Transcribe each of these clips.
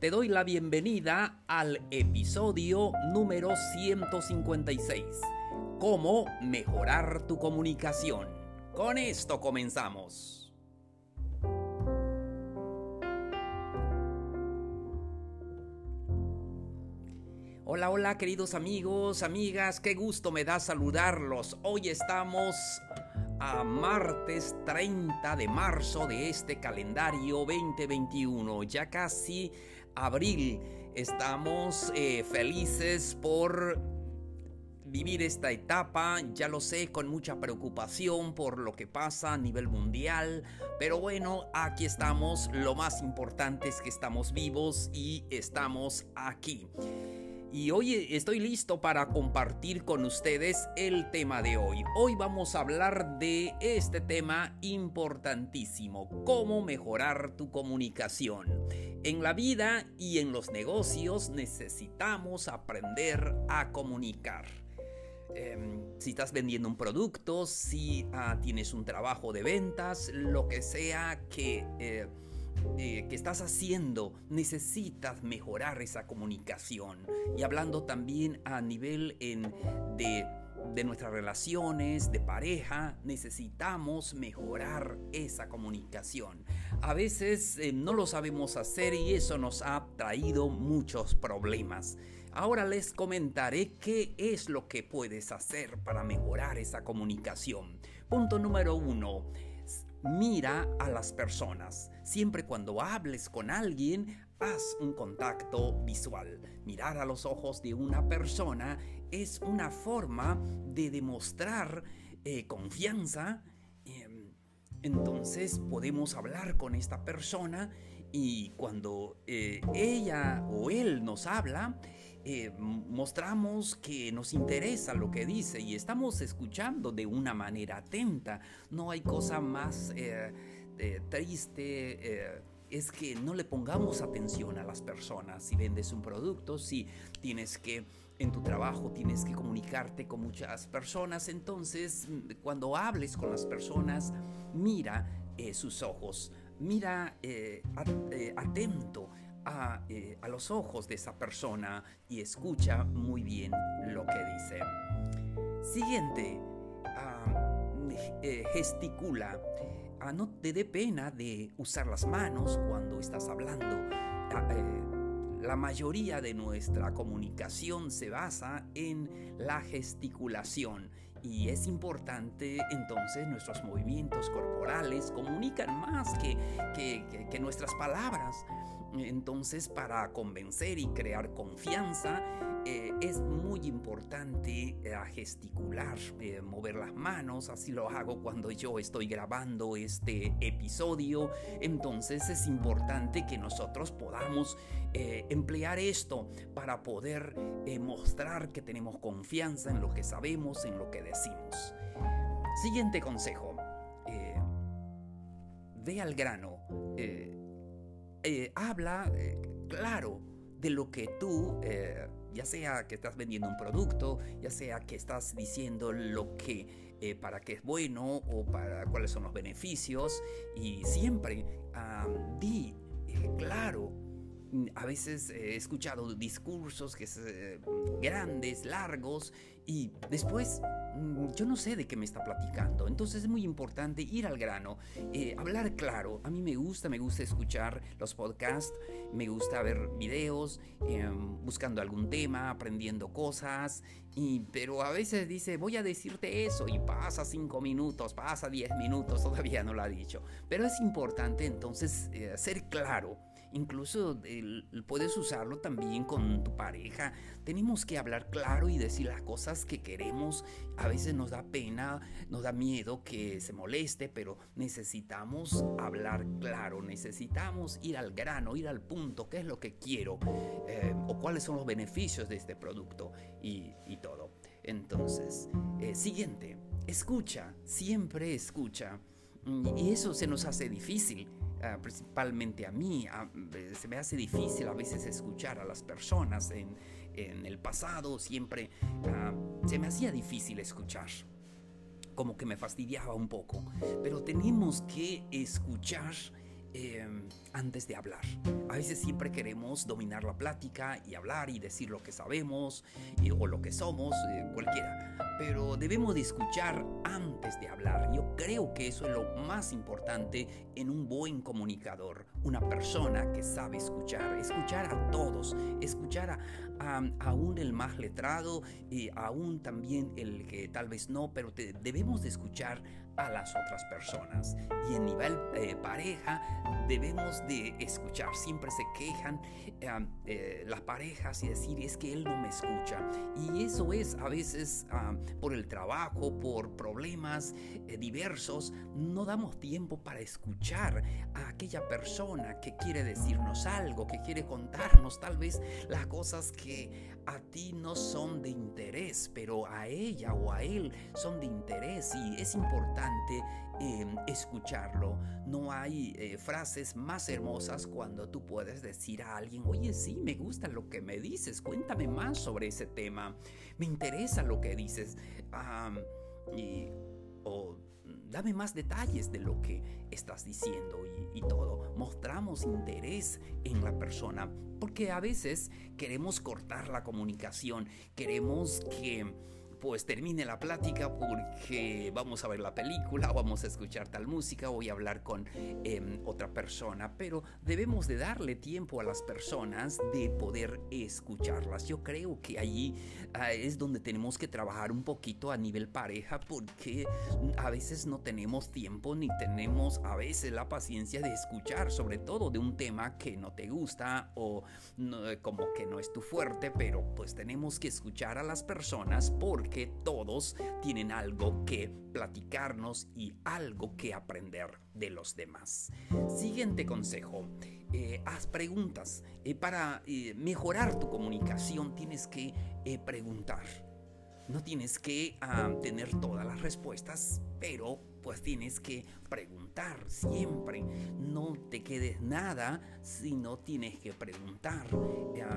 Te doy la bienvenida al episodio número 156. Cómo mejorar tu comunicación. Con esto comenzamos. Hola, hola queridos amigos, amigas, qué gusto me da saludarlos. Hoy estamos a martes 30 de marzo de este calendario 2021. Ya casi abril. Estamos eh, felices por vivir esta etapa, ya lo sé, con mucha preocupación por lo que pasa a nivel mundial, pero bueno, aquí estamos, lo más importante es que estamos vivos y estamos aquí. Y hoy estoy listo para compartir con ustedes el tema de hoy. Hoy vamos a hablar de este tema importantísimo, cómo mejorar tu comunicación. En la vida y en los negocios necesitamos aprender a comunicar. Em, si estás vendiendo un producto, si ah, tienes un trabajo de ventas, lo que sea que... Eh, eh, que estás haciendo, necesitas mejorar esa comunicación. Y hablando también a nivel de, nuestras relaciones, de pareja, necesitamos mejorar esa comunicación. A veces eh, no lo sabemos hacer y eso nos ha traído muchos problemas. Ahora les comentaré qué es lo que puedes hacer para mejorar esa comunicación. Punto número uno mira a las personas. Siempre cuando hables con alguien, haz un contacto visual. Mirar a los ojos de una persona es una forma de demostrar eh, confianza. Em, entonces podemos hablar con esta persona y cuando eh, ella o él nos habla, eh, mostramos que nos interesa lo que dice y estamos escuchando de una manera atenta. No hay cosa más eh, eh, triste. es que no le pongamos atención a las personas. Si vendes un producto, si tienes que en tu trabajo tienes que comunicarte con muchas personas, entonces cuando hables con las personas, mira sus ojos, mira atento eh, a, los ojos de esa persona y escucha muy bien lo que dice. Siguiente, ah, eh, gesticula. Ah, no te dé pena de usar las manos cuando estás hablando. Ah, eh, la mayoría de nuestra comunicación se basa en la gesticulación y es importante entonces nuestros movimientos corporales comunican más que, que nuestras palabras. Entonces, para convencer y crear confianza, eh, es muy importante eh, gesticular, eh, mover las manos, así lo hago cuando yo estoy grabando este episodio. Entonces es importante que nosotros podamos emplear esto para poder mostrar que tenemos confianza en lo que sabemos, en lo que decimos. Siguiente consejo. ve al grano eh, habla eh, claro de lo que tú, eh, ya sea que estás vendiendo un producto, ya sea que estás diciendo lo que para qué es bueno o para cuáles son los beneficios y siempre di claro. A veces he escuchado discursos que son grandes, largos y después Mm, yo no sé de qué me está platicando. Entonces es muy importante ir al grano, eh, hablar claro. A mí me gusta, me gusta escuchar los podcasts, me gusta ver videos, em, buscando algún tema, aprendiendo cosas. Y, pero a veces dice, voy a decirte eso y pasa cinco minutos, pasa diez minutos, todavía no lo ha dicho. Pero es importante entonces eh, ser claro Incluso puedes usarlo también con tu pareja. Tenemos que hablar claro y decir las cosas que queremos. A veces nos da pena, nos da miedo que se moleste, pero necesitamos hablar claro. Necesitamos ir al grano, ir al punto, qué es lo que quiero eh, o cuáles son los beneficios de este producto y, todo. Entonces, eh, siguiente, escucha, siempre escucha. Y eso se nos hace difícil Principalmente a mí, eh, se me hace difícil a veces escuchar a las personas. En, el pasado siempre ah, se me hacía difícil escuchar. Como que me fastidiaba un poco. Pero tenemos que escuchar Em, antes de hablar. A veces siempre queremos dominar la plática y hablar y decir lo que sabemos o lo que somos, eh, cualquiera. Pero debemos de escuchar antes de hablar. Yo creo que eso es lo más importante en un buen comunicador. Una persona que sabe escuchar. Escuchar a todos. Escuchar a, aún el más letrado y aún también el que tal vez no, pero debemos de escuchar a las otras personas. Y en nivel eh, pareja debemos de escuchar. Siempre se quejan eh, eh, las parejas y decir es que él no me escucha. Y eso es a veces por el trabajo, por problemas diversos, no damos tiempo para escuchar a aquella persona que quiere decirnos algo, que quiere contarnos tal vez las cosas que a ti no son de interés, pero a ella o a él son de interés y es importante em, escucharlo. No hay eh, frases más hermosas cuando tú puedes decir a alguien, oye, sí, me gusta lo que me dices, cuéntame más sobre ese tema, me interesa lo que dices. y, o dame más detalles de lo que estás diciendo y, todo. Mostramos interés en la persona porque a veces queremos cortar la comunicación, queremos que pues termine la plática porque vamos a ver la película vamos a escuchar tal música voy a hablar con em, otra persona, pero debemos de darle tiempo a las personas de poder escucharlas. Yo creo que allí ah, es donde tenemos que trabajar un poquito a nivel pareja porque a veces no tenemos tiempo ni tenemos a veces la paciencia de escuchar, sobre todo de un tema que no te gusta o como que no es tu fuerte, pero pues tenemos que escuchar a las personas porque que todos tienen algo que platicarnos y algo que aprender de los demás. Siguiente consejo. Eh, haz preguntas. Eh, para eh, mejorar tu comunicación tienes que preguntar. No tienes que ah, tener todas las respuestas, pero pues tienes que preguntar siempre. No te quedes nada si no tienes que preguntar.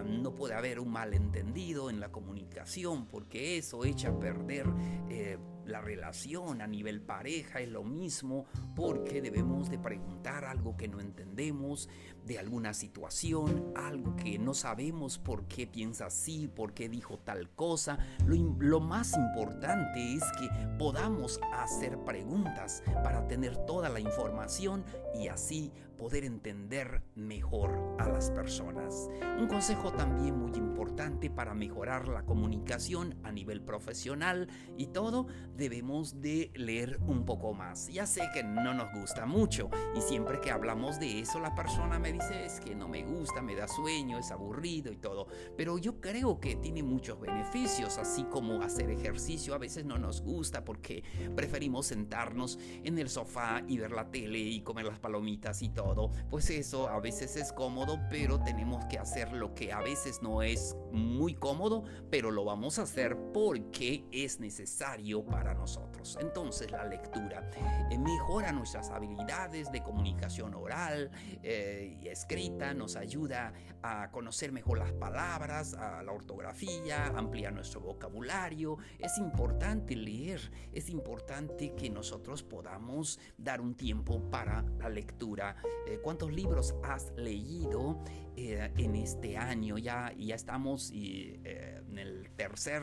no puede haber un malentendido en la comunicación porque eso echa a perder eh, la relación a nivel pareja. Es lo mismo porque debemos de preguntar algo que no entendemos de alguna situación, algo que no sabemos por qué piensa así, por qué dijo tal cosa. lo más importante es que podamos hacer preguntas para tener toda la información y así poder entender mejor a las personas. Un consejo también muy importante para mejorar la comunicación a nivel profesional y todo, debemos de leer un poco más. Ya sé que no nos gusta mucho y siempre que hablamos de eso la persona me dice es que no me gusta, me da sueño, es aburrido y todo, pero yo creo que tiene muchos beneficios, así como hacer ejercicio a veces no nos gusta porque preferimos sentarnos en el sofá y ver la tele y comer las palomitas y todo pues eso a veces es cómodo, pero tenemos que hacer lo que a veces no es muy cómodo, pero lo vamos a hacer porque es necesario para nosotros. Entonces la lectura eh, mejora nuestras habilidades de comunicación oral eh, y escrita, nos ayuda a conocer mejor las palabras, a la ortografía, ampliar nuestro vocabulario. Es importante leer, es importante que nosotros podamos dar un tiempo para la lectura eh, cuántos libros has leído eh, en este año. Ya, ya estamos eh, en el tercer,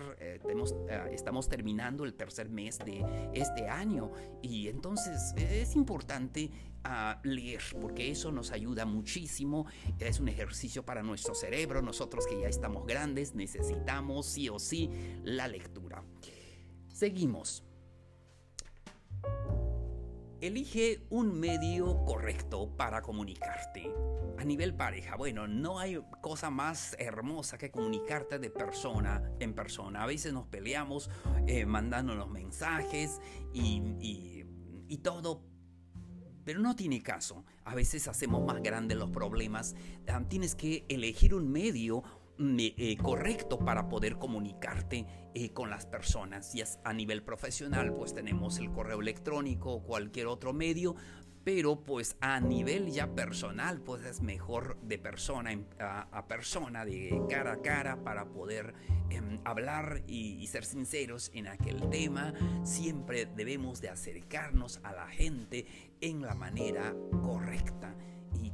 estamos terminando el tercer mes de este año y entonces es importante ah, leer porque eso nos ayuda muchísimo. Es un ejercicio para nuestro cerebro. Nosotros que ya estamos grandes necesitamos sí o sí la lectura. Seguimos. Elige un medio correcto para comunicarte. A nivel pareja, bueno, no hay cosa más hermosa que comunicarte de persona en persona. A veces nos peleamos eh, mandándonos mensajes y, y todo, pero no tiene caso. A veces hacemos más grandes los problemas. Ah, tienes que elegir un medio eh, correcto para poder comunicarte eh, con las personas. Y a nivel profesional, pues tenemos el correo electrónico o cualquier otro medio, pero pues a nivel ya personal, pues es mejor de persona a, persona, de cara a cara, para poder em, hablar y, ser sinceros en aquel tema. Siempre debemos de acercarnos a la gente en la manera correcta y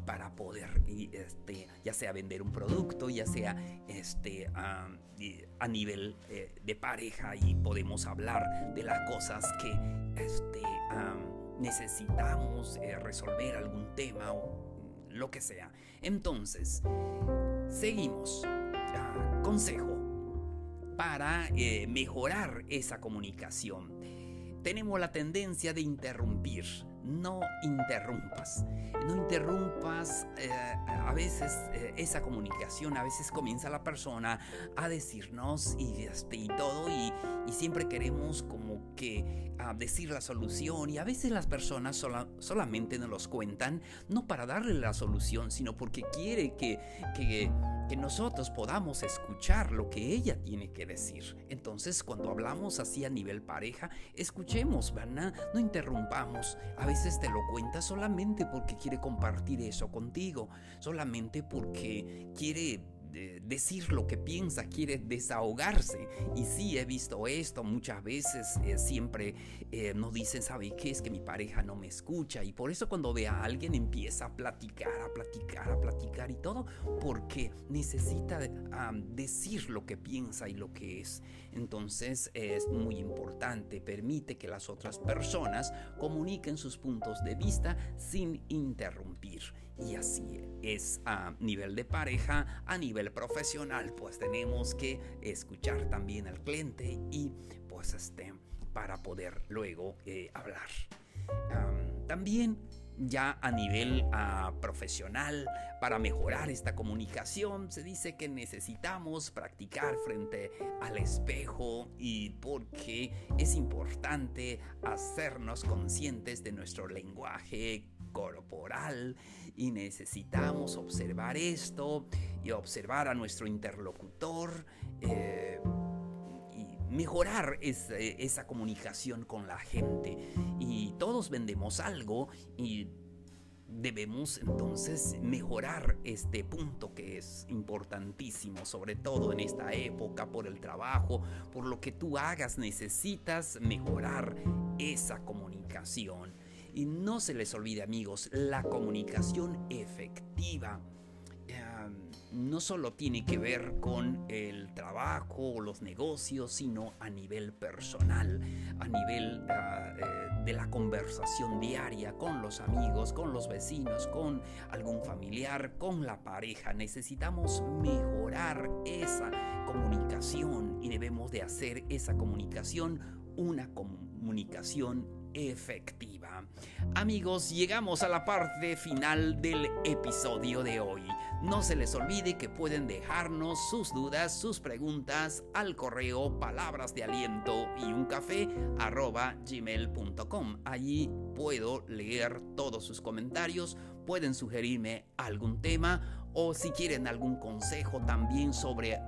para poder este, ya sea vender un producto, ya sea este, a nivel eh, de pareja y podemos hablar de las cosas que este, necesitamos eh, resolver algún tema o lo que sea. Entonces, seguimos. Ah, consejo para eh, mejorar esa comunicación. Tenemos la tendencia de interrumpir no interrumpas. No interrumpas eh, a veces eh, esa comunicación. A veces comienza la persona a decirnos y, este, y todo y, siempre queremos como que ah, decir la solución y a veces las personas solamente nos los cuentan no para darle la solución, sino porque quiere que, que que nosotros podamos escuchar lo que ella tiene que decir. Entonces, cuando hablamos así a nivel pareja, escuchemos, ¿verdad? No interrumpamos. A veces te lo cuenta solamente porque quiere compartir eso contigo, solamente porque quiere decir lo que piensa, quiere desahogarse. Y sí, he visto esto muchas veces, eh, siempre eh, nos dicen, ¿sabe qué? Es que mi pareja no me escucha. Y por eso cuando ve a alguien empieza a platicar, a platicar, a platicar y todo, porque necesita decir lo que piensa y lo que es. Entonces es muy importante, permite que las otras personas comuniquen sus puntos de vista sin interrumpir. Y así es a nivel de pareja, a nivel profesional, pues tenemos que escuchar también al cliente y pues este, para poder luego eh, hablar. también ya a nivel ah, profesional, para mejorar esta comunicación, se dice que necesitamos practicar frente al espejo y porque es importante hacernos conscientes de nuestro lenguaje corporal y necesitamos observar esto y observar a nuestro interlocutor eh, y mejorar esa comunicación con la gente. Y todos vendemos algo y debemos entonces mejorar este punto que es importantísimo, sobre todo en esta época, por el trabajo, por lo que tú hagas, necesitas mejorar esa comunicación. Y no se les olvide amigos, la comunicación efectiva no solo tiene que ver con el trabajo o los negocios, sino a nivel personal, a nivel ah, eh, de la conversación diaria con los amigos, con los vecinos, con algún familiar, con la pareja. Necesitamos mejorar esa comunicación y debemos de hacer esa comunicación una comunicación efectiva. Amigos, llegamos a la parte final del episodio de hoy. No se les olvide que pueden dejarnos sus dudas, sus preguntas al correo palabras de aliento y un café gmail.com. Allí puedo leer todos sus comentarios, pueden sugerirme algún tema o si quieren algún consejo también sobre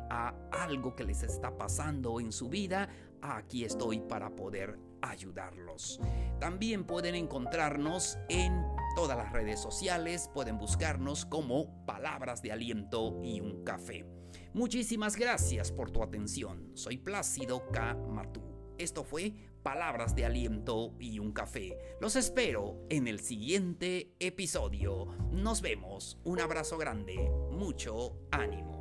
algo que les está pasando en su vida, aquí estoy para poder ayudarlos. También pueden encontrarnos en todas las redes sociales, pueden buscarnos como Palabras de Aliento y un Café. Muchísimas gracias por tu atención. Soy Plácido K. Matú. Esto fue Palabras de Aliento y un Café. Los espero en el siguiente episodio. Nos vemos. Un abrazo grande. Mucho ánimo.